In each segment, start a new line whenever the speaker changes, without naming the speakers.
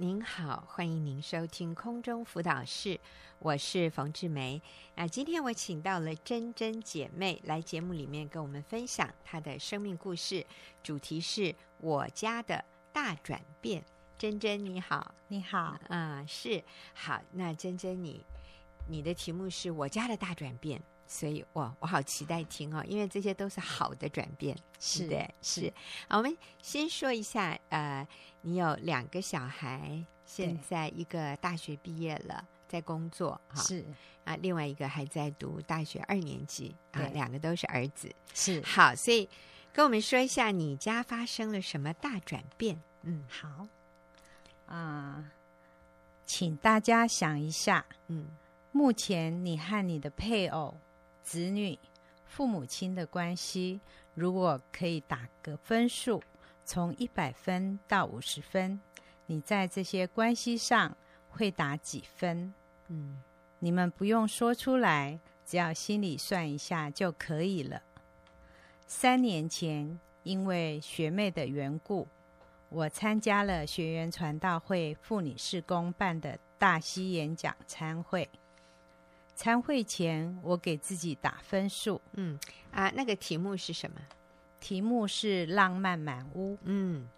您好，欢迎您收听空中辅导室，我是冯志梅。那今天我请到了珍珍姐妹来节目里面跟我们分享她的生命故事，主题是我家的大转变。珍珍你好，
你好，
啊、嗯，是好。那珍珍你你的题目是我家的大转变。所以，我我好期待听哦，因为这些都是好的转变，
是
的，是。好，我们先说一下，呃，你有两个小孩，现在一个大学毕业了，在工作，哈，
是
啊，另外一个还在读大学二年级，啊，两个都是儿子，
是。
好，所以跟我们说一下，你家发生了什么大转变？
嗯，好，啊、呃，请大家想一下，嗯，目前你和你的配偶。子女、父母亲的关系，如果可以打个分数，从一百分到五十分，你在这些关系上会打几分？嗯，你们不用说出来，只要心里算一下就可以了。三年前，因为学妹的缘故，我参加了学员传道会妇女事工办的大溪演讲参会。参会前，我给自己打分数。
嗯啊，那个题目是什么？
题目是浪漫满屋。
嗯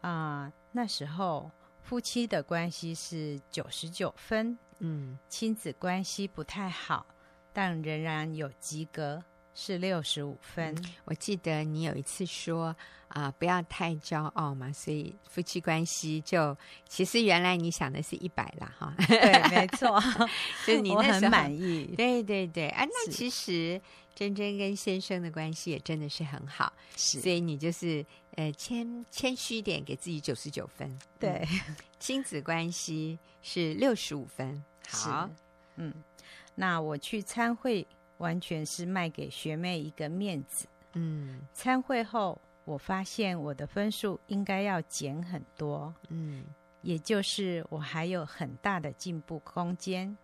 啊，那时候夫妻的关系是九十九分。
嗯，
亲子关系不太好，但仍然有及格。是六十五分。
嗯，我记得你有一次说啊，呃，不要太骄傲嘛，所以夫妻关系就其实原来你想的是一百啦，哈。
对，没错，
就你 那时候
很满意。
对对对，啊，那其实珍珍跟先生的关系也真的是很好，
是，
所以你就是呃谦谦虚一点，给自己九十九分。
对，
嗯，亲子关系是六十五分。好，
嗯，那我去参会。完全是卖给学妹一个面子。
嗯，
参会后，我发现我的分数应该要减很多。
嗯，
也就是我还有很大的进步空间。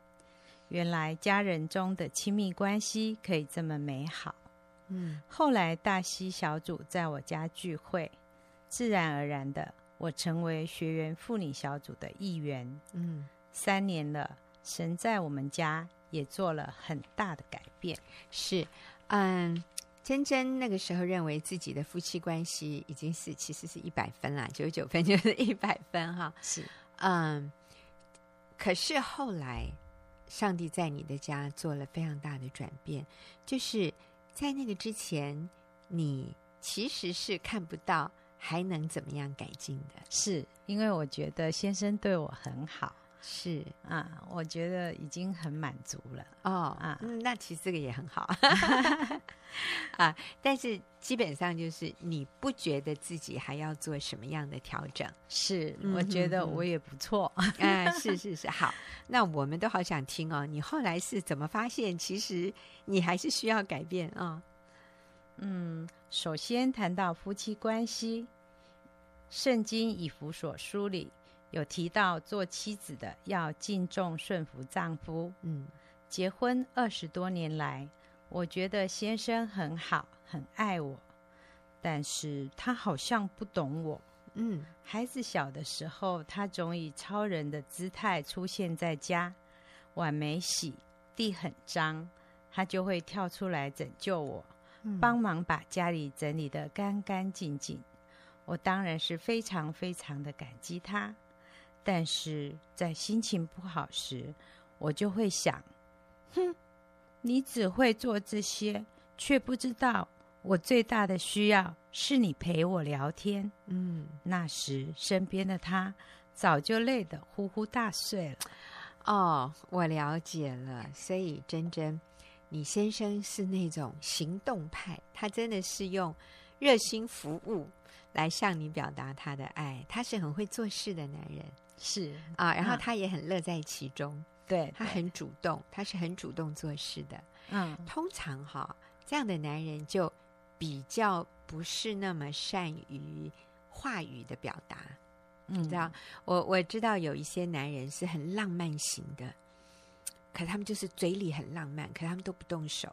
原来家人中的亲密关系可以这么美好。
嗯，
后来大溪小组在我家聚会，自然而然的，我成为学员妇女小组的一员。
嗯，
三年了，神在我们家。也做了很大的改变，
是，嗯，珍珍那个时候认为自己的夫妻关系已经是其实是一百分啦，九十九分就是 一百分哈，
是，
嗯，可是后来上帝在你的家做了非常大的转变，就是在那个之前，你其实是看不到还能怎么样改进的，
是因为我觉得先生对我很好。
是
啊，我觉得已经很满足了
哦
啊，
嗯，那其实这个也很好 啊。但是基本上就是你不觉得自己还要做什么样的调整？
是，我觉得我也不错。
嗯，啊、是是是，好。那我们都好想听哦，你后来是怎么发现其实你还是需要改变啊、哦？
嗯，首先谈到夫妻关系，圣经以弗所书里。有提到做妻子的要敬重顺服丈夫。
嗯，
结婚二十多年来，我觉得先生很好，很爱我，但是他好像不懂我。
嗯，
孩子小的时候，他总以超人的姿态出现在家，碗没洗，地很脏，他就会跳出来拯救我，
嗯，
帮忙把家里整理得干干净净。我当然是非常非常的感激他。但是在心情不好时，我就会想：哼，你只会做这些，却不知道我最大的需要是你陪我聊天。
嗯，
那时身边的他早就累得呼呼大睡了。
哦，我了解了。所以珍珍，你先生是那种行动派，他真的是用热心服务来向你表达他的爱。他是很会做事的男人。
是
啊，然后他也很乐在其中，
嗯、对
他很主动，他是很主动做事的。
嗯，
通常哈，这样的男人就比较不是那么善于话语的表达。
嗯、
你知道，我我知道有一些男人是很浪漫型的，可他们就是嘴里很浪漫，可他们都不动手，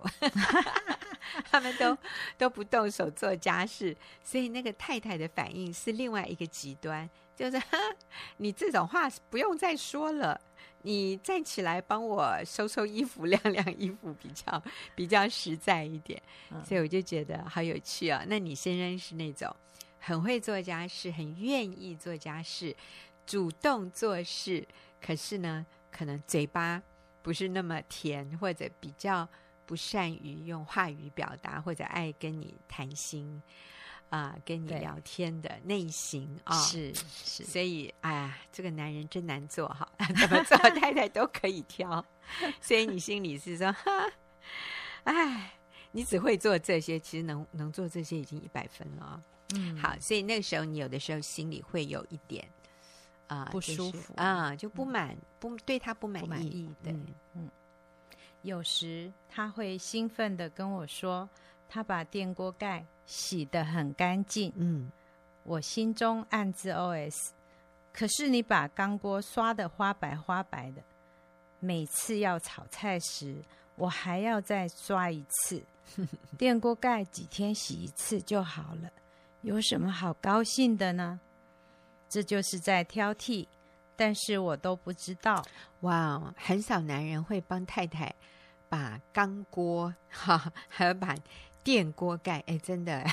他们都都不动手做家事，所以那个太太的反应是另外一个极端。就是 你这种话不用再说了，你站起来帮我收收衣服、晾晾衣服，比较比较实在一点。嗯、所以我就觉得好有趣啊、哦！那你先生是那种很会做家事、很愿意做家事、主动做事，可是呢，可能嘴巴不是那么甜，或者比较不善于用话语表达，或者爱跟你谈心。啊，跟你聊天的内心啊，
是是，
所以哎呀，这个男人真难做哈，怎么做太太都可以挑，所以你心里是说，哈，哎，你只会做这些，其实能能做这些已经一百分了。嗯，好，所以那个时候你有的时候心里会有一点啊、呃、
不舒服
啊、就是，就不满、嗯、不对他不满意，满意对，
嗯，嗯，有时他会兴奋的跟我说。他把电锅盖洗得很干净，嗯，我心中暗自 OS：可是你把钢锅刷得花白花白的，每次要炒菜时，我还要再刷一次。电锅盖几天洗一次就好了，有什么好高兴的呢？这就是在挑剔，但是我都不知道。
哇，很少男人会帮太太把钢锅哈，还要把。电锅盖，哎，真的，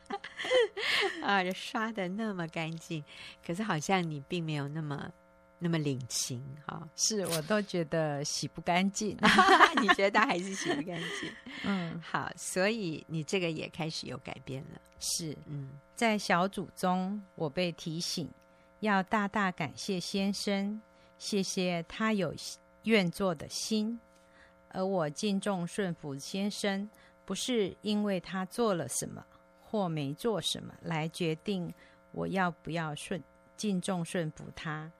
啊，刷的那么干净，可是好像你并没有那么那么领情哈、哦。
是我都觉得洗不干净，
你觉得他还是洗不干净？嗯，好，所以你这个也开始有改变了。
是，嗯，在小组中，我被提醒要大大感谢先生，谢谢他有愿做的心，而我敬重顺服先生。不是因为他做了什么或没做什么来决定我要不要顺敬重顺服他，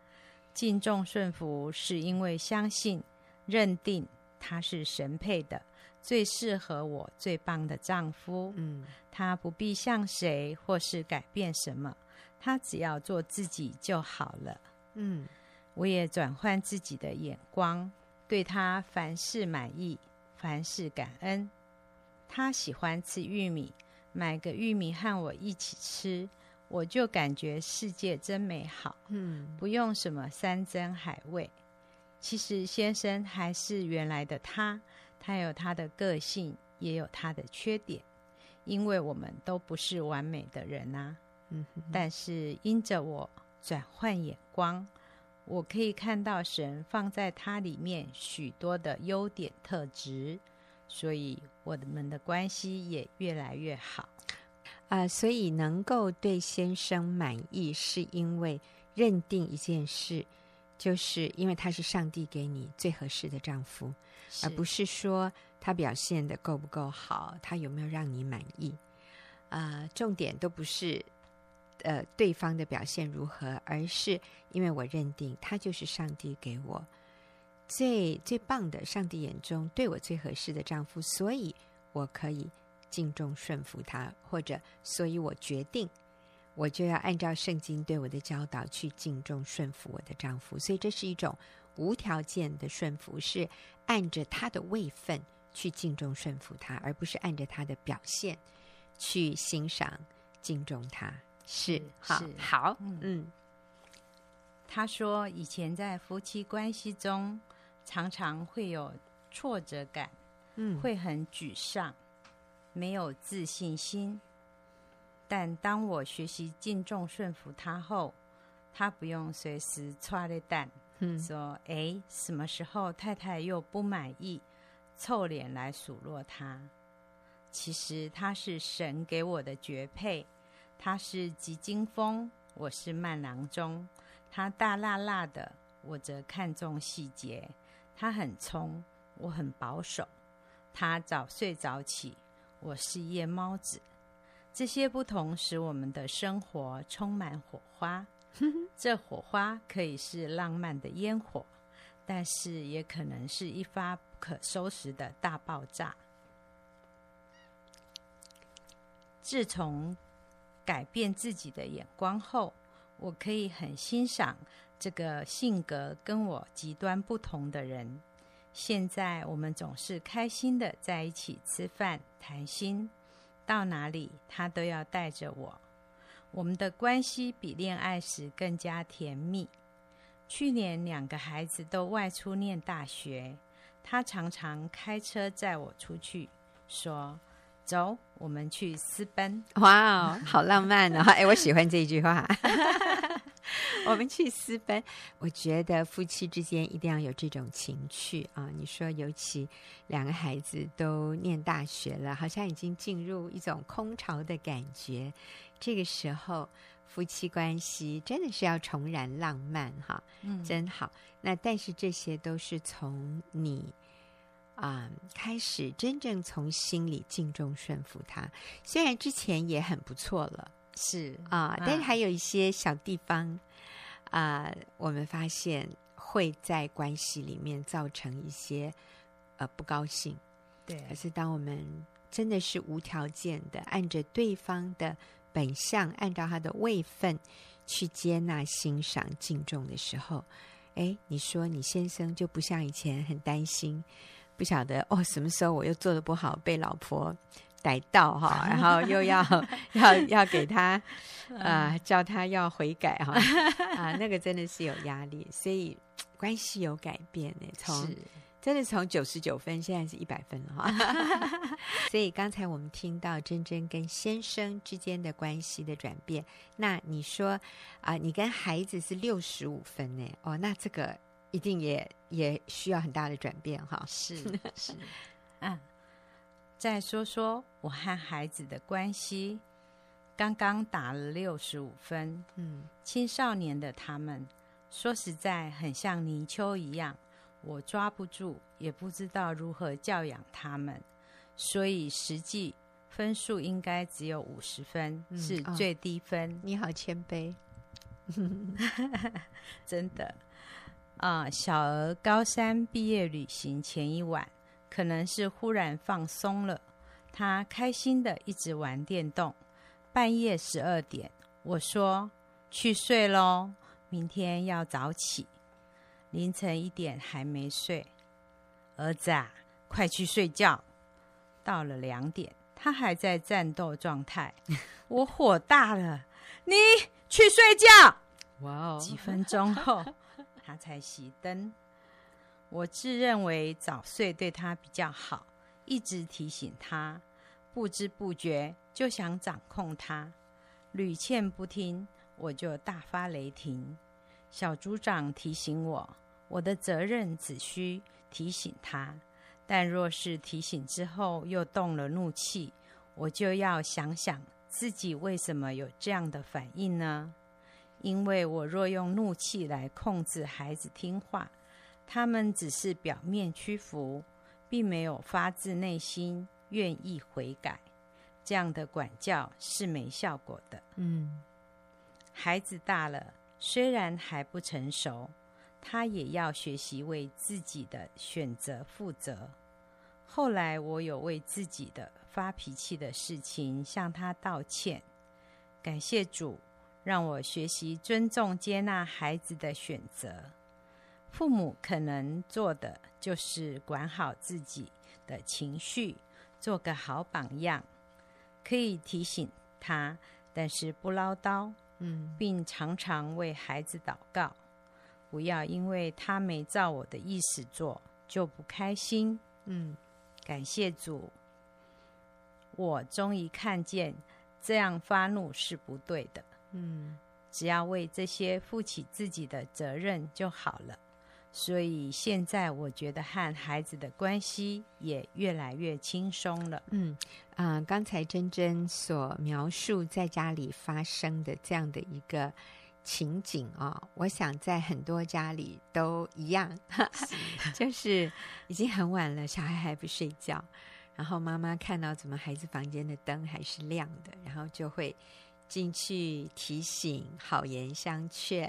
敬重顺服是因为相信认定他是神配的最适合我最棒的丈夫。嗯，他不必向谁或是改变什么，他只要做自己就好了。嗯，我也转换自己的眼光，对他凡事满意，凡事感恩。他喜欢吃玉米，买个玉米和我一起吃，我就感觉世界真美好。嗯，不用什么山珍海味。其实先生还是原来的他，他有他的个性，也有他的缺点，因为我们都不是完美的人啊。嗯，但是因着我转换眼光，我可以看到神放在他里面许多的优点特质。所以我们的关系也越来越好
啊、呃！所以能够对先生满意，是因为认定一件事，就是因为他是上帝给你最合适的丈夫，而不是说他表现的够不够好，他有没有让你满意啊、呃？重点都不是呃对方的表现如何，而是因为我认定他就是上帝给我。最最棒的，上帝眼中对我最合适的丈夫，所以我可以敬重顺服他，或者所以我决定，我就要按照圣经对我的教导去敬重顺服我的丈夫。所以这是一种无条件的顺服，是按着他的位分去敬重顺服他，而不是按着他的表现去欣赏敬重他。是，好，是好，嗯。嗯
他说，以前在夫妻关系中。常常会有挫折感，嗯，会很沮丧，没有自信心。但当我学习敬重顺服他后，他不用随时抓的蛋，嗯，说哎，什么时候太太又不满意，臭脸来数落他。其实他是神给我的绝配，他是急惊风，我是慢郎中。他大辣辣的，我则看重细节。他很冲，我很保守。他早睡早起，我是夜猫子。这些不同使我们的生活充满火花。这火花可以是浪漫的烟火，但是也可能是一发不可收拾的大爆炸。自从改变自己的眼光后，我可以很欣赏。这个性格跟我极端不同的人，现在我们总是开心的在一起吃饭谈心，到哪里他都要带着我。我们的关系比恋爱时更加甜蜜。去年两个孩子都外出念大学，他常常开车载我出去，说：“走，我们去私奔。”
哇哦，好浪漫哦！哎，我喜欢这句话。我们去私奔，我觉得夫妻之间一定要有这种情趣啊！你说，尤其两个孩子都念大学了，好像已经进入一种空巢的感觉，这个时候夫妻关系真的是要重燃浪漫哈！嗯，真好。那但是这些都是从你啊、嗯、开始，真正从心里敬重顺服他，虽然之前也很不错了。
是
啊，但是还有一些小地方啊、呃，我们发现会在关系里面造成一些呃不高兴。
对，
可是当我们真的是无条件的按着对方的本相，按照他的位分去接纳、欣赏、敬重的时候，哎，你说你先生就不像以前很担心，不晓得哦，什么时候我又做的不好被老婆。逮到哈，然后又要 要要给他，呃，叫他要悔改哈，啊，那个真的是有压力，所以 关系有改变呢，从真的从九十九分，现在是一百分了哈。所以刚才我们听到珍珍跟先生之间的关系的转变，那你说啊、呃，你跟孩子是六十五分呢？哦，那这个一定也也需要很大的转变哈。
是是，嗯。再说说我和孩子的关系，刚刚打了六十五分。嗯，青少年的他们，说实在很像泥鳅一样，我抓不住，也不知道如何教养他们，所以实际分数应该只有五十分，嗯，是最低分。哦，
你好谦卑，
真的啊！小儿高三毕业旅行前一晚。可能是忽然放松了，他开心的一直玩电动。半夜十二点，我说去睡喽，明天要早起。凌晨一点还没睡，儿子啊，快去睡觉。到了两点，他还在战斗状态，我火大了，你去睡觉。哇哦！几分钟后，他才熄灯。我自认为早睡对他比较好，一直提醒他，不知不觉就想掌控他，屡劝不听，我就大发雷霆。小组长提醒我，我的责任只需提醒他，但若是提醒之后又动了怒气，我就要想想自己为什么有这样的反应呢？因为我若用怒气来控制孩子听话。他们只是表面屈服，并没有发自内心愿意悔改，这样的管教是没效果的。嗯，孩子大了，虽然还不成熟，他也要学习为自己的选择负责。后来，我有为自己的发脾气的事情向他道歉，感谢主，让我学习尊重、接纳孩子的选择。父母可能做的就是管好自己的情绪，做个好榜样，可以提醒他，但是不唠叨，嗯，并常常为孩子祷告，不要因为他没照我的意思做就不开心，嗯，感谢主，我终于看见这样发怒是不对的，嗯，只要为这些负起自己的责任就好了。所以现在我觉得和孩子的关系也越来越轻松了。
嗯，啊、呃，刚才珍珍所描述在家里发生的这样的一个情景啊、哦，我想在很多家里都一样，是 就是已经很晚了，小孩还不睡觉，然后妈妈看到怎么孩子房间的灯还是亮的，然后就会。进去提醒，好言相劝，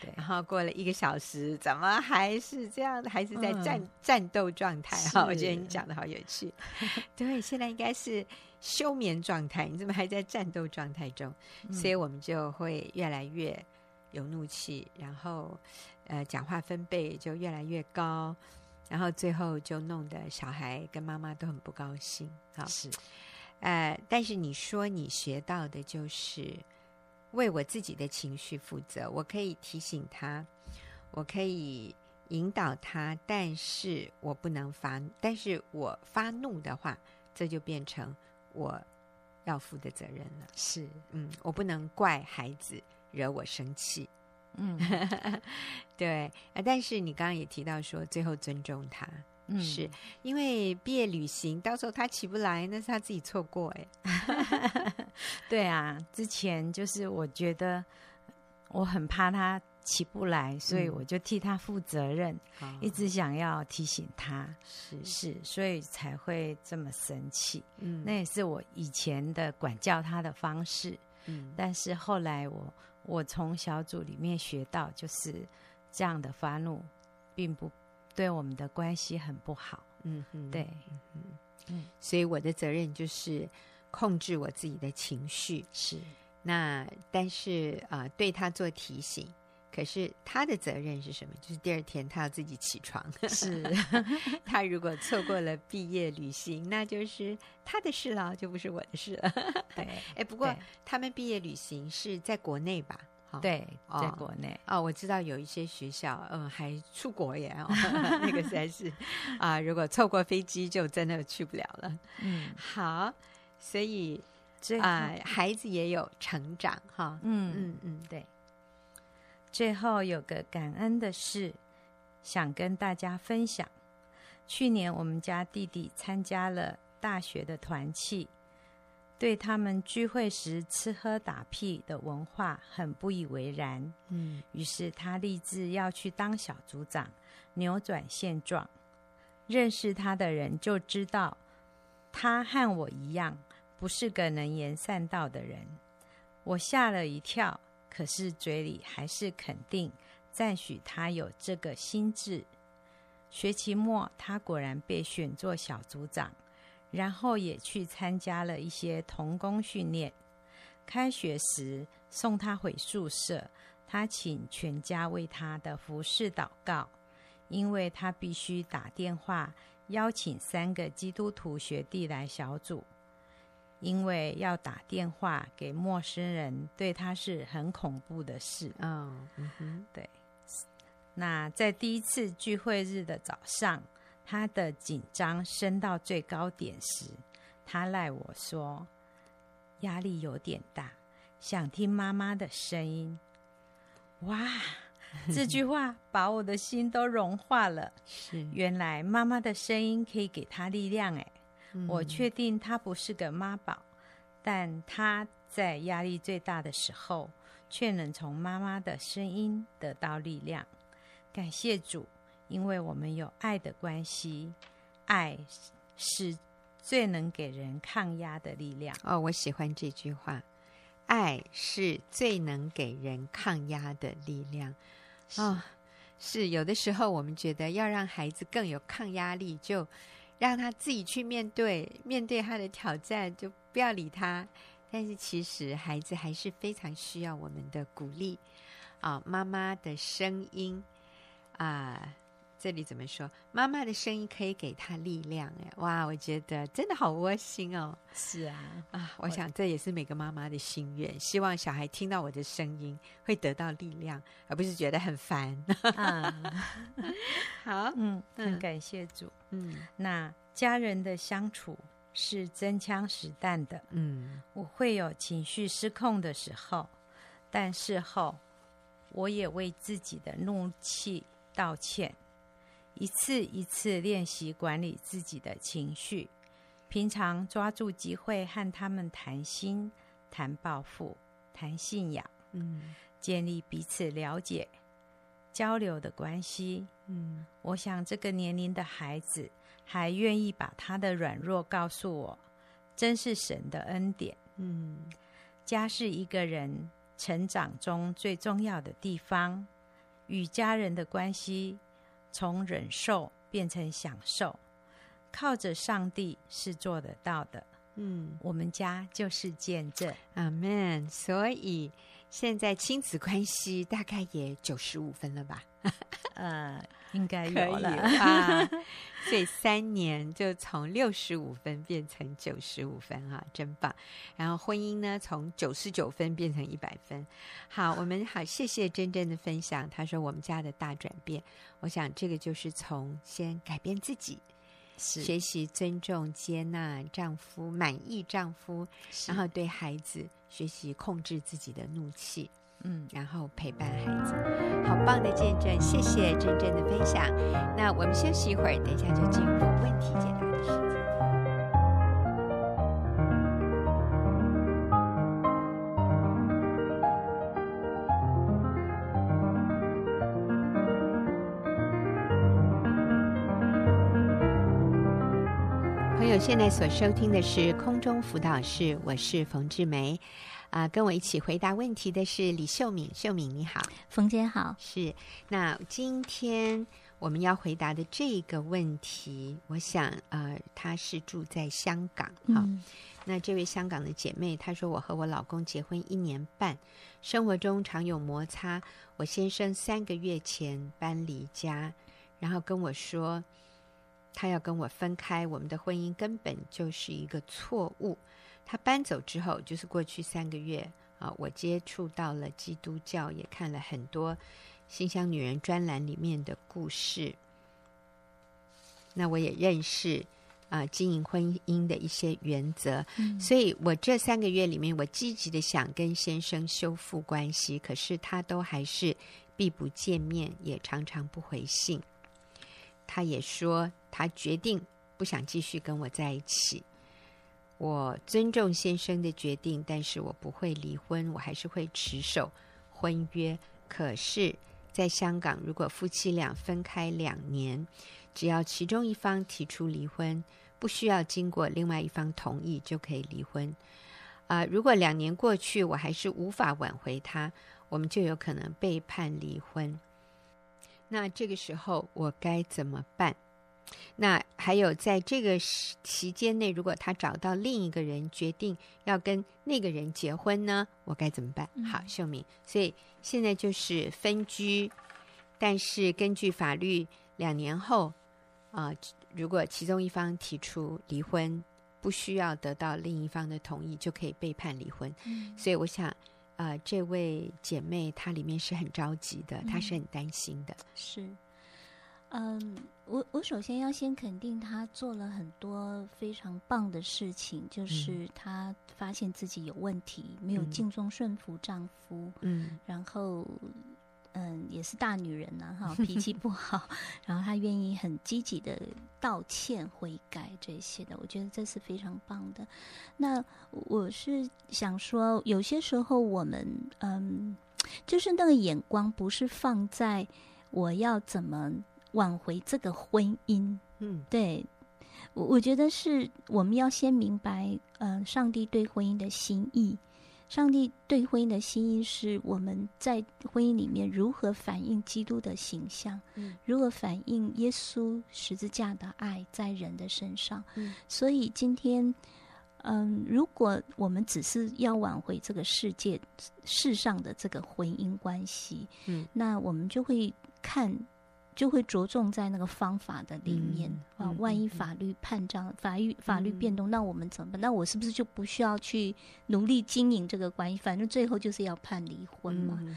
对，然后过了一个小时，怎么还是这样的？还是在战、嗯、战斗状态？哈，我觉得你讲的好有趣。对，现在应该是休眠状态，你怎么还在战斗状态中？嗯、所以我们就会越来越有怒气，然后呃，讲话分贝就越来越高，然后最后就弄得小孩跟妈妈都很不高兴。好，
是。
呃，但是你说你学到的就是为我自己的情绪负责。我可以提醒他，我可以引导他，但是我不能发。但是我发怒的话，这就变成我要负的责任了。
是，
嗯，我不能怪孩子惹我生气。
嗯，
对啊。但是你刚刚也提到说，最后尊重他。
嗯，
是因为毕业旅行，到时候他起不来，那是他自己错过哎。
对啊，之前就是我觉得我很怕他起不来，所以我就替他负责任，嗯、一直想要提醒他，
是
是，所以才会这么生气。
嗯，
那也是我以前的管教他的方式。
嗯，
但是后来我我从小组里面学到，就是这样的发怒，并不。对我们的关系很不好，
嗯嗯，
对，
嗯嗯，所以我的责任就是控制我自己的情绪，
是。
那但是啊、呃，对他做提醒，可是他的责任是什么？就是第二天他要自己起床，
是。
他如果错过了毕业旅行，那就是他的事了，就不是我的事了。
对，
哎，不过他们毕业旅行是在国内吧？
对，在国内
哦，哦，我知道有一些学校，嗯，还出国耶，哦、那个实在是啊、呃，如果错过飞机，就真的去不了了。
嗯，
好，所以啊、呃，孩子也有成长哈。
嗯嗯嗯，对。最后有个感恩的事，想跟大家分享。去年我们家弟弟参加了大学的团契。对他们聚会时吃喝打屁的文化很不以为然，
嗯，
于是他立志要去当小组长，扭转现状。认识他的人就知道，他和我一样，不是个能言善道的人。我吓了一跳，可是嘴里还是肯定赞许他有这个心智。学期末，他果然被选做小组长。然后也去参加了一些童工训练。开学时送他回宿舍，他请全家为他的服侍祷告，因为他必须打电话邀请三个基督徒学弟来小组，因为要打电话给陌生人，对他是很恐怖的事。
哦，嗯哼，
对。那在第一次聚会日的早上。他的紧张升到最高点时，他赖我说：“压力有点大，想听妈妈的声音。” 哇，这句话把我的心都融化了。
是，
原来妈妈的声音可以给他力量。哎、
嗯，
我确定他不是个妈宝，但他在压力最大的时候，却能从妈妈的声音得到力量。感谢主。因为我们有爱的关系，爱是最能给人抗压的力量。
哦，我喜欢这句话，爱是最能给人抗压的力量。哦，是有的时候我们觉得要让孩子更有抗压力，就让他自己去面对，面对他的挑战，就不要理他。但是其实孩子还是非常需要我们的鼓励啊，哦，妈妈的声音啊。这里怎么说？妈妈的声音可以给他力量，哎，哇，我觉得真的好窝心哦。
是啊，
啊，我想这也是每个妈妈的心愿，希望小孩听到我的声音会得到力量，而不是觉得很烦。
嗯，
好，
嗯，很感谢主。
嗯，
那家人的相处是真枪实弹的。
嗯，
我会有情绪失控的时候，但事后我也为自己的怒气道歉。一次一次练习管理自己的情绪，平常抓住机会和他们谈心、谈抱负、谈信仰，
嗯，
建立彼此了解、交流的关系。
嗯，
我想这个年龄的孩子还愿意把他的软弱告诉我，真是神的恩典。
嗯，
家是一个人成长中最重要的地方，与家人的关系。从忍受变成享受，靠着上帝是做得到的。
嗯，
我们家就是见证。
阿门。所以现在亲子关系大概也九十五分了吧？
呃，应该有了
啊。所以三年就从六十五分变成九十五分啊，真棒！然后婚姻呢，从九十九分变成一百分。好，我们好，谢谢珍珍的分享。她说我们家的大转变，我想这个就是从先改变自己，
是
学习尊重、接纳丈夫，满意丈夫，然后对孩子学习控制自己的怒气。嗯，然后陪伴孩子，好棒的见证，谢谢真正的分享。那我们休息一会儿，等一下就进入问题解答的时间。朋友，现在所收听的是空中辅导室，我是冯志梅。啊，跟我一起回答问题的是李秀敏。秀敏你好，
冯姐好。
是，那今天我们要回答的这个问题，我想，呃，她是住在香港，哈、嗯。那这位香港的姐妹，她说，我和我老公结婚一年半，生活中常有摩擦。我先生三个月前搬离家，然后跟我说，他要跟我分开，我们的婚姻根本就是一个错误。他搬走之后，就是过去三个月啊，我接触到了基督教，也看了很多《新乡女人》专栏里面的故事。那我也认识啊，经营婚姻的一些原则。嗯。所以我这三个月里面，我积极的想跟先生修复关系，可是他都还是避不见面，也常常不回信。他也说，他决定不想继续跟我在一起。我尊重先生的决定，但是我不会离婚，我还是会持守婚约。可是，在香港，如果夫妻俩分开两年，只要其中一方提出离婚，不需要经过另外一方同意就可以离婚。啊、如果两年过去，我还是无法挽回他，我们就有可能被判离婚。那这个时候，我该怎么办？那还有，在这个期间内，如果他找到另一个人，决定要跟那个人结婚呢，我该怎么办？好，秀敏，所以现在就是分居，但是根据法律，两年后啊、呃，如果其中一方提出离婚，不需要得到另一方的同意，就可以被判离婚。嗯、所以我想，啊、呃，这位姐妹她里面是很着急的，她是很担心的，
是。嗯，我我首先要先肯定他做了很多非常棒的事情，就是他发现自己有问题，嗯、没有敬重顺服丈夫，嗯，然后嗯也是大女人呢、啊，哈，脾气不好，然后她愿意很积极的道歉悔改这些的，我觉得这是非常棒的。那我是想说，有些时候我们嗯，就是那个眼光不是放在我要怎么。挽回这个婚姻，嗯，对，我我觉得是我们要先明白，嗯、呃，上帝对婚姻的心意。上帝对婚姻的心意是我们在婚姻里面如何反映基督的形象，嗯，如何反映耶稣十字架的爱在人的身上。嗯，所以今天，嗯，如果我们只是要挽回这个世界世上的这个婚姻关系，嗯，那我们就会看。就会着重在那个方法的里面、嗯、啊，万一法律判账、嗯、法律法律变动、嗯，那我们怎么办？那我是不是就不需要去努力经营这个关系？反正最后就是要判离婚嘛。嗯、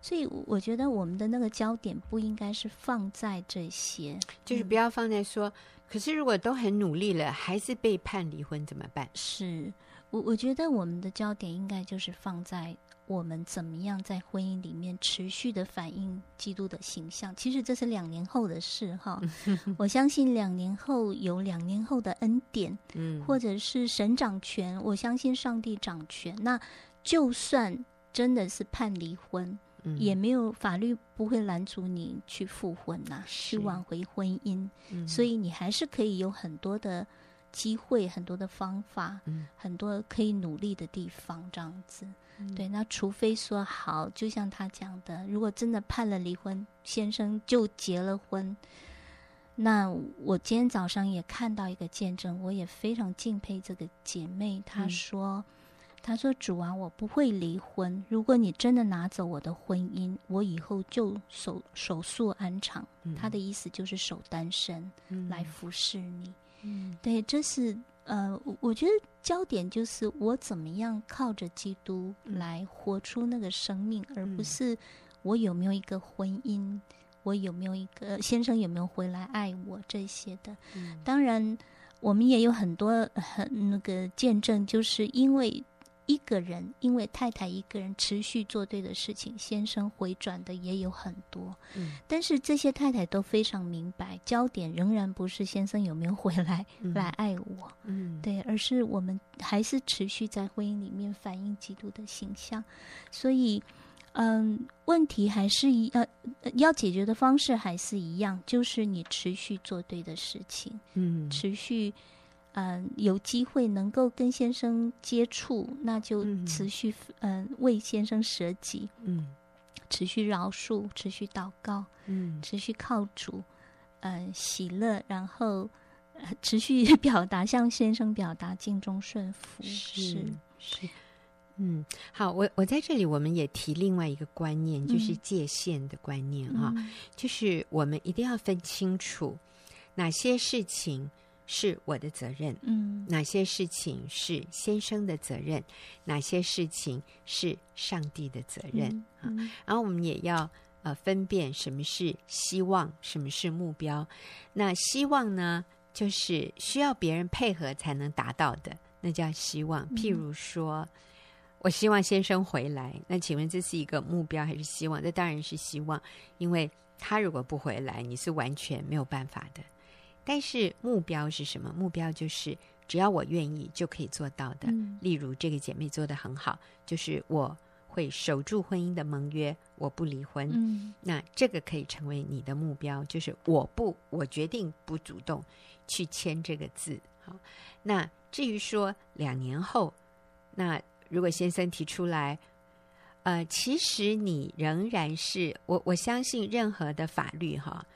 所以我觉得我们的那个焦点不应该是放在这些，
就是不要放在说，嗯、可是如果都很努力了，还是被判离婚怎么办？
是我我觉得我们的焦点应该就是放在。我们怎么样在婚姻里面持续的反映基督的形象？其实这是两年后的事哈。我相信两年后有两年后的恩典，嗯，或者是神掌权。我相信上帝掌权。那就算真的是判离婚，嗯，也没有法律不会拦阻你去复婚呐，去挽回婚姻。所以你还是可以有很多的机会，很多的方法，很多可以努力的地方，这样子。对，那除非说好，就像他讲的，如果真的判了离婚，先生就结了婚。那我今天早上也看到一个见证，我也非常敬佩这个姐妹。她说，她说：“主啊，我不会离婚。如果你真的拿走我的婚姻，我以后就守守素安常。嗯”他的意思就是守单身，嗯、来服侍你。嗯，对，这是呃，我觉得焦点就是我怎么样靠着基督来活出那个生命，嗯、而不是我有没有一个婚姻，我有没有一个先生有没有回来爱我这些的。嗯、当然，我们也有很多很那个见证，就是因为。一个人因为太太一个人持续做对的事情，先生回转的也有很多。嗯，但是这些太太都非常明白，焦点仍然不是先生有没有回来、嗯、来爱我，嗯，对，而是我们还是持续在婚姻里面反映基督的形象。所以，嗯，问题还是一呃，要解决的方式还是一样，就是你持续做对的事情，嗯，持续。嗯，有机会能够跟先生接触，那就持续嗯，嗯为先生舍己，嗯，持续饶恕，持续祷告，嗯，持续靠主，嗯，喜乐，然后持续 表达向先生表达敬忠顺服，
是是，是，嗯，好，我我在这里我们也提另外一个观念，就是界限的观念啊，嗯，就是我们一定要分清楚哪些事情。是我的责任，嗯，哪些事情是先生的责任，哪些事情是上帝的责任啊？然后我们也要呃分辨什么是希望，什么是目标。那希望呢，就是需要别人配合才能达到的，那叫希望。譬如说，嗯、我希望先生回来，那请问这是一个目标还是希望？这当然是希望，因为他如果不回来，你是完全没有办法的。但是目标是什么？目标就是只要我愿意就可以做到的。嗯、例如这个姐妹做得很好，就是我会守住婚姻的盟约，我不离婚。嗯、那这个可以成为你的目标，就是我不，我决定不主动去签这个字。好，那至于说两年后，那如果先生提出来，呃，其实你仍然是我，我相信任何的法律哈，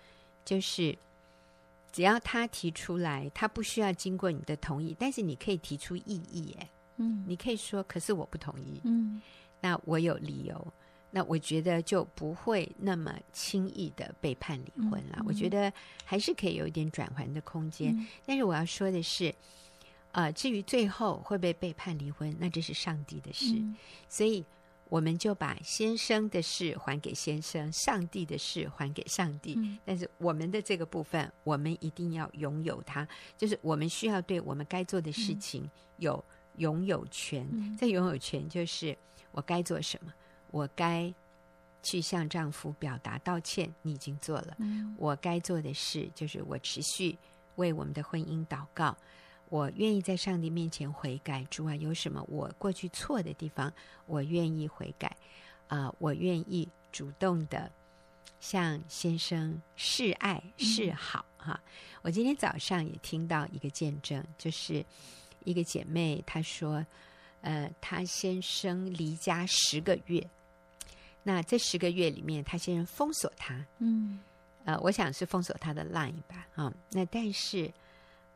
就是。只要他提出来，他不需要经过你的同意，但是你可以提出异议，哎，嗯，你可以说，可是我不同意，嗯，那我有理由，那我觉得就不会那么轻易的被判离婚了。嗯，我觉得还是可以有一点转圜的空间。嗯，但是我要说的是，呃，至于最后会不会被判离婚，那这是上帝的事，嗯，所以。我们就把先生的事还给先生，上帝的事还给上帝。嗯、但是我们的这个部分，我们一定要拥有它。就是我们需要对我们该做的事情有拥有权。嗯、这拥有权就是我该做什么，我该去向丈夫表达道歉，你已经做了。嗯、我该做的事就是我持续为我们的婚姻祷告。我愿意在上帝面前悔改，主啊，有什么我过去错的地方，我愿意悔改，啊、呃，我愿意主动的向先生示爱示好哈。我今天早上也听到一个见证，就是一个姐妹她说，呃，她先生离家十个月，那这十个月里面，她先生封锁她，嗯，呃，我想是封锁她的 line 吧，啊，那但是。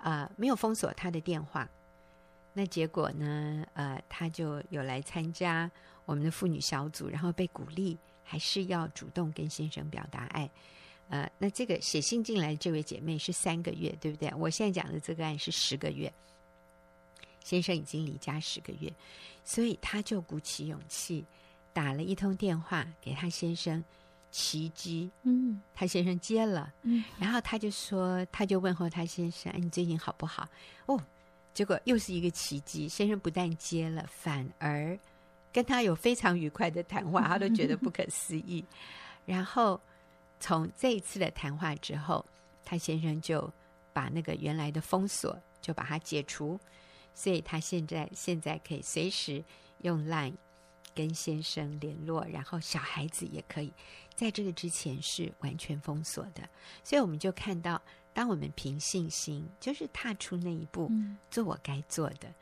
啊、没有封锁他的电话，那结果呢？呃，他就有来参加我们的妇女小组，然后被鼓励，还是要主动跟先生表达爱。呃，那这个写信进来的这位姐妹是三个月，对不对？我现在讲的这个案是十个月，先生已经离家十个月，所以他就鼓起勇气打了一通电话给他先生。奇迹，嗯，他先生接了，嗯，然后他就说，他就问候他先生，哎，你最近好不好？哦，结果又是一个奇迹，先生不但接了，反而跟他有非常愉快的谈话，他都觉得不可思议。然后从这一次的谈话之后，他先生就把那个原来的封锁就把它解除，所以他现在现在可以随时用 Line 跟先生联络，然后小孩子也可以。在这个之前是完全封锁的，所以我们就看到，当我们凭信心，就是踏出那一步，嗯、做我该做的，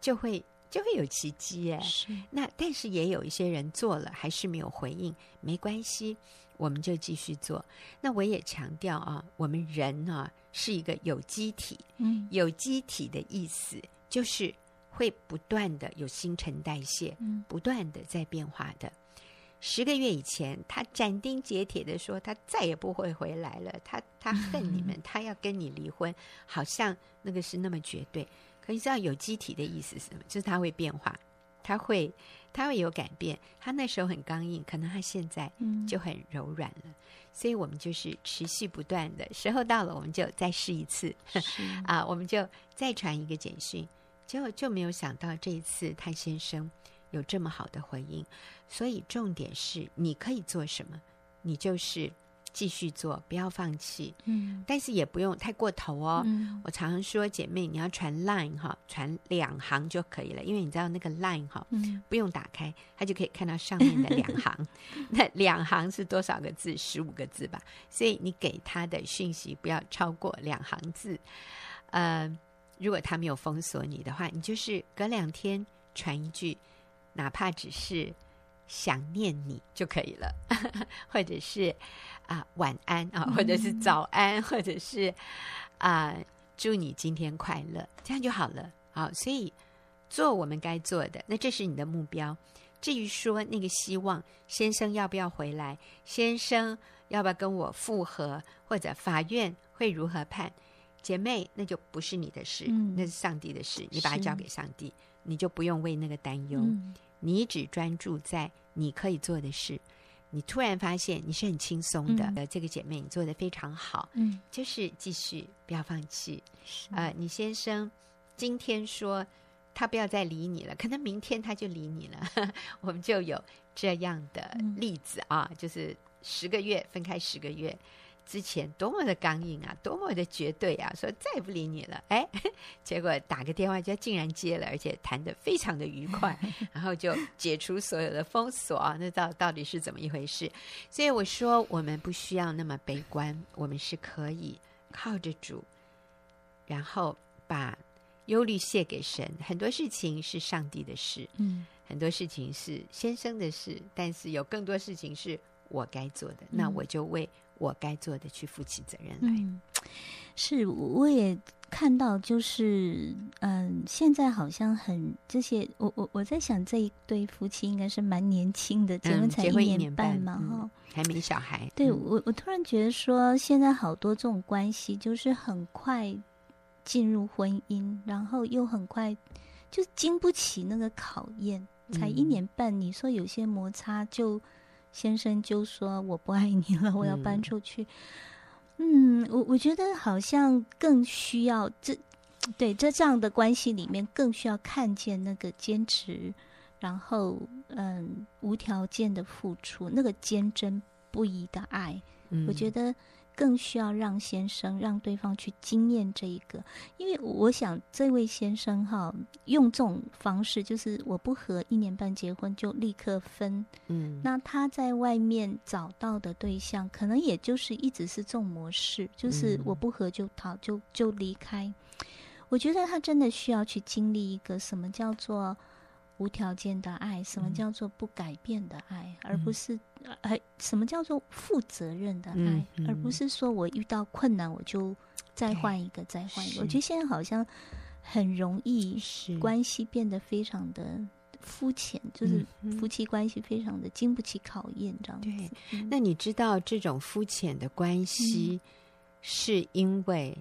就会就会有奇迹哎。是那但是也有一些人做了，还是没有回应，没关系，我们就继续做。那我也强调啊，我们人啊是一个有机体，嗯，有机体的意思就是。会不断的有新陈代谢，
嗯，
不断的在变化的。十个月以前，他斩钉截铁的说，他再也不会回来了。他他恨你们，他要跟你离婚，好像那个是那么绝对。可你知道有机体的意思是什么？就是他会变化，他会他会有改变。他那时候很刚硬，可能他现在就很柔软了。嗯、所以我们就是持续不断的，时候到了，我们就再试一次 啊，我们就再传一个简讯。结果就没有想到这一次，他先生有这么好的回应。所以重点是，你可以做什么，你就是继续做，不要放弃。
嗯，
但是也不用太过头哦。
嗯，
我常常说，姐妹，你要传 Line 哈，传两行就可以了，因为你知道那个 Line 哈，
嗯，
不用打开，它就可以看到上面的两行。那两行是多少个字？十五个字吧。所以你给他的讯息不要超过两行字。呃，如果他没有封锁你的话，你就是隔两天传一句，哪怕只是。想念你就可以了，或者是啊晚安啊，或者是早安，或者是啊祝你今天快乐，这样就好了。好，所以做我们该做的，那这是你的目标。至于说那个希望先生要不要回来，先生要不要跟我复合，或者法院会如何判，姐妹那就不是你的事，
嗯、
那是上帝的事，你把它交给上帝，你就不用为那个担忧。
嗯
你只专注在你可以做的事，你突然发现你是很轻松的。呃、嗯，这个姐妹你做得非常好，
嗯，
就是继续不要放弃。呃，你先生今天说他不要再理你了，可能明天他就理你了。我们就有这样的例子啊，就是十个月分开十个月。之前多么的刚硬啊，多么的绝对啊，说再也不理你了。哎，结果打个电话就竟然接了，而且谈得非常的愉快，然后就解除所有的封锁啊。那到到底是怎么一回事？所以我说，我们不需要那么悲观，我们是可以靠着主，然后把忧虑卸给神。很多事情是上帝的事，
嗯，
很多事情是先生的事，但是有更多事情是我该做的，嗯、那我就为。我该做的去负起责任来。
嗯，是，我也看到，就是，嗯，现在好像很这些，我我我在想，这一对夫妻应该是蛮年轻的，结婚才一年半嘛，哈、嗯，
还没小孩。
对我，我突然觉得说，现在好多这种关系，就是很快进入婚姻，然后又很快就经不起那个考验，才一年半，你说有些摩擦就。先生就说：“我不爱你了，我要搬出去。”嗯，嗯，我我觉得好像更需要这，对，在这样的关系里面，更需要看见那个坚持，然后嗯，无条件的付出，那个坚贞不移的爱。
嗯，
我觉得。更需要让先生让对方去经验这一个，因为我想这位先生哈用这种方式，就是我不和一年半结婚就立刻分，
嗯，
那他在外面找到的对象，可能也就是一直是这种模式，就是我不和就逃就就离开。我觉得他真的需要去经历一个什么叫做。无条件的爱，什么叫做不改变的爱，嗯、而不是呃，什么叫做负责任的爱，嗯嗯、而不是说我遇到困难我就再换一个，再换一个。我觉得现在好像很容易关系变得非常的肤浅，就是夫妻关系非常的经不起考验，这样子。
对，嗯、那你知道这种肤浅的关系，是因为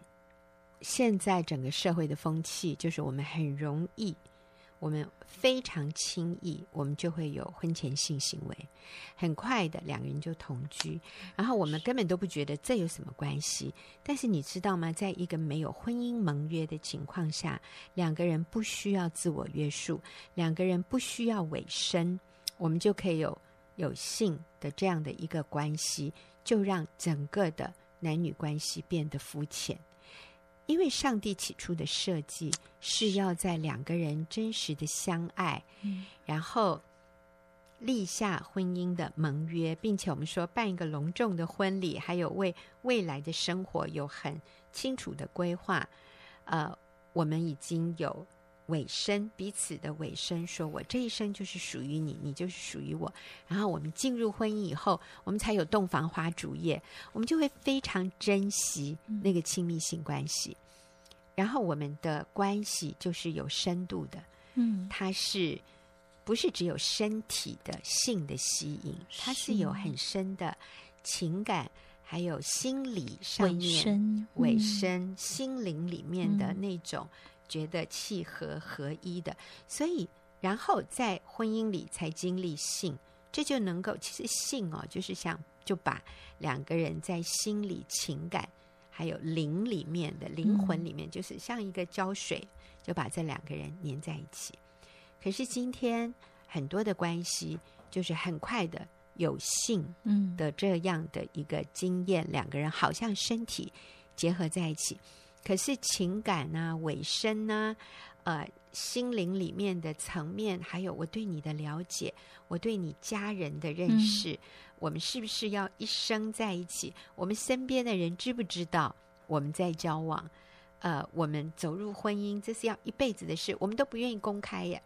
现在整个社会的风气，就是我们很容易。我们非常轻易，我们就会有婚前性行为，很快的两个人就同居，然后我们根本都不觉得这有什么关系。但是你知道吗？在一个没有婚姻盟约的情况下，两个人不需要自我约束，两个人不需要委身，我们就可以有有性的这样的一个关系，就让整个的男女关系变得肤浅。因为上帝起初的设计是要在两个人真实的相爱，
嗯，
然后立下婚姻的盟约，并且我们说办一个隆重的婚礼，还有为未来的生活有很清楚的规划。呃，我们已经有。委身彼此的尾声，说我这一生就是属于你，你就是属于我。然后我们进入婚姻以后，我们才有洞房花烛夜，我们就会非常珍惜那个亲密性关系。然后我们的关系就是有深度的，嗯，它是不是只有身体的性的吸引？它是有很深的情感，还有心理上面、
委身、
委身、心灵里面的那种觉得契合合一的。所以，然后在婚姻里才经历性，这就能够其实性哦，就是想就把两个人在心理情感。还有灵里面的灵魂里面，就是像一个胶水，就把这两个人粘在一起。可是今天很多的关系，就是很快的有性的这样的一个经验，两个人好像身体结合在一起，可是情感啊、委身啊、呃、心灵里面的层面，还有我对你的了解，我对你家人的认识。我们是不是要一生在一起？我们身边的人知不知道我们在交往？呃，我们走入婚姻，这是要一辈子的事，我们都不愿意公开耶，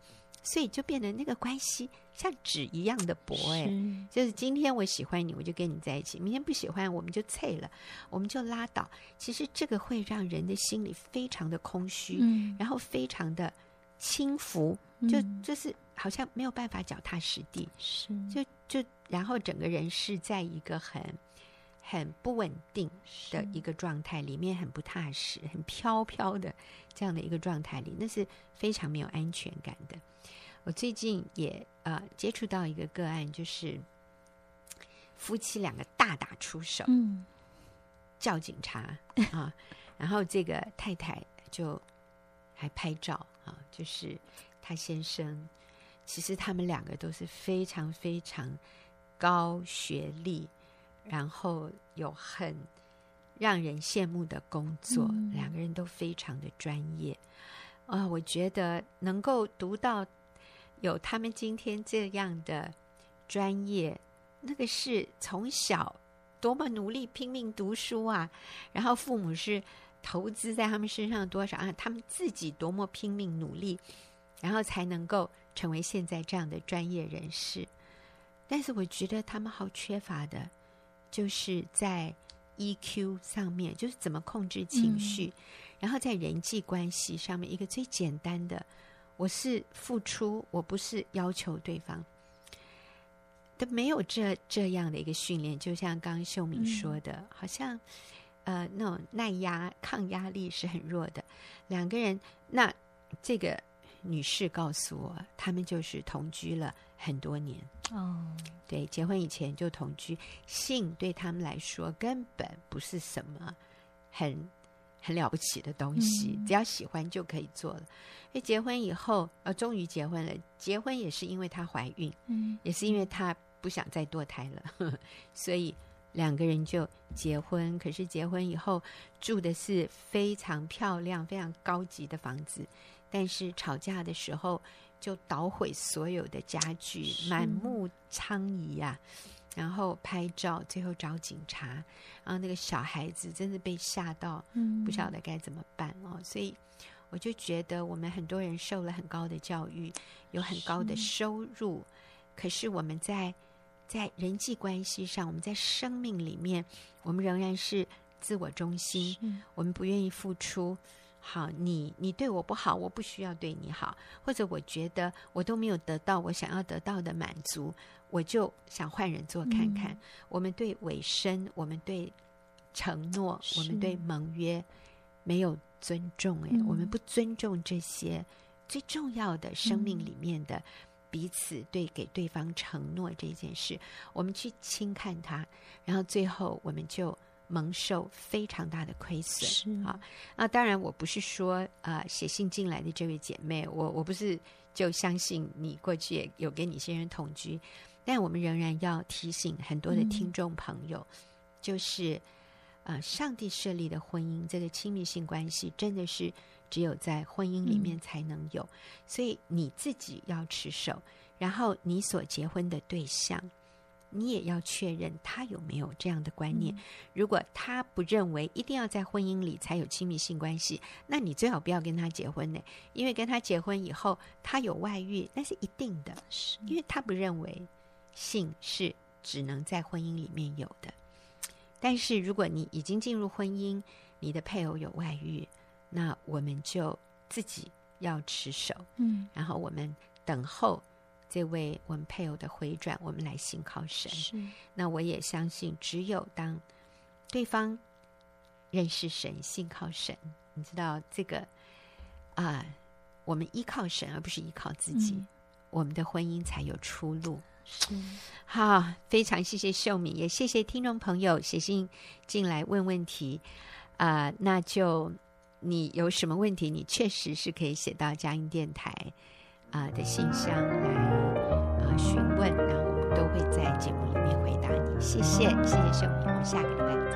所以就变得那个关系像纸一样的薄哎，是就是今天我喜欢你，我就跟你在一起；明天不喜欢，我们就脆了，我们就拉倒。其实这个会让人的心里非常的空虚，嗯、然后非常的轻浮，就就是好像没有办法脚踏实地，是就就。然后整个人是在一个很很不稳定的一个状态里面，很不踏实、很飘飘的这样的一个状态里，那是非常没有安全感的。我最近也呃接触到一个个案，就是夫妻两个大打出手，嗯，叫警察啊，然后这个太太就还拍照啊，就是他先生，其实他们两个都是非常非常。高学历，然后有很让人羡慕的工作，嗯、两个人都非常的专业啊！我觉得能够读到有他们今天这样的专业，那个是从小多么努力拼命读书啊！然后父母是投资在他们身上多少啊？他们自己多么拼命努力，然后才能够成为现在这样的专业人士。但是我觉得他们好缺乏的，就是在 EQ 上面，就是怎么控制情绪，嗯、然后在人际关系上面，一个最简单的，我是付出，我不是要求对方，都没有这这样的一个训练。就像刚刚秀敏说的，嗯、好像呃那种耐压、抗压力是很弱的两个人。那这个女士告诉我，他们就是同居了很多年。哦，对，结婚以前就同居，性对他们来说根本不是什么很很了不起的东西，嗯、只要喜欢就可以做了。因为结婚以后，呃，终于结婚了。结婚也是因为她怀孕，嗯，也是因为她不想再堕胎了，呵呵，所以两个人就结婚。可是结婚以后住的是非常漂亮、非常高级的房子，但是吵架的时候。就捣毁所有的家具，满目疮痍呀！然后拍照，最后找警察。然后那个小孩子真的被吓到，嗯，不晓得该怎么办哦。所以我就觉得，我们很多人受了很高的教育，有很高的收入，是可是我们在在人际关系上，我们在生命里面，我们仍然是自我中心，我们不愿意付出。好，你你对我不好，我不需要对你好，或者我觉得我都没有得到我想要得到的满足，我就想换人做看看。嗯、我们对尾声，我们对承诺，我们对盟约没有尊重，哎，嗯、我们不尊重这些最重要的生命里面的彼此对给对方承诺这件事，嗯、我们去轻看它，然后最后我们就。蒙受非常大的亏损是啊！那当然，我不是说呃写信进来的这位姐妹，我我不是就相信你过去也有跟你先生同居，但我们仍然要提醒很多的听众朋友，嗯、就是呃，上帝设立的婚姻这个亲密性关系，真的是只有在婚姻里面才能有，嗯、所以你自己要持守，然后你所结婚的对象。你也要确认他有没有这样的观念。如果他不认为一定要在婚姻里才有亲密性关系，那你最好不要跟他结婚呢。因为跟他结婚以后，他有外遇，那是一定的。是因为他不认为性是只能在婚姻里面有的。但是如果你已经进入婚姻，你的配偶有外遇，那我们就自己要持守，
嗯，
然后我们等候这位我们配偶的回转，我们来信靠神。
是，
那我也相信，只有当对方认识神、信靠神，你知道这个啊、呃，我们依靠神而不是依靠自己，
嗯、
我们的婚姻才有出路。
是，
好，非常谢谢秀敏，也谢谢听众朋友写信进来问问题啊、呃，那就。你有什么问题？你确实是可以写到佳音电台啊的信箱来询问，然后我们都会在节目里面回答你。谢谢，谢谢秀敏，我们下个礼拜。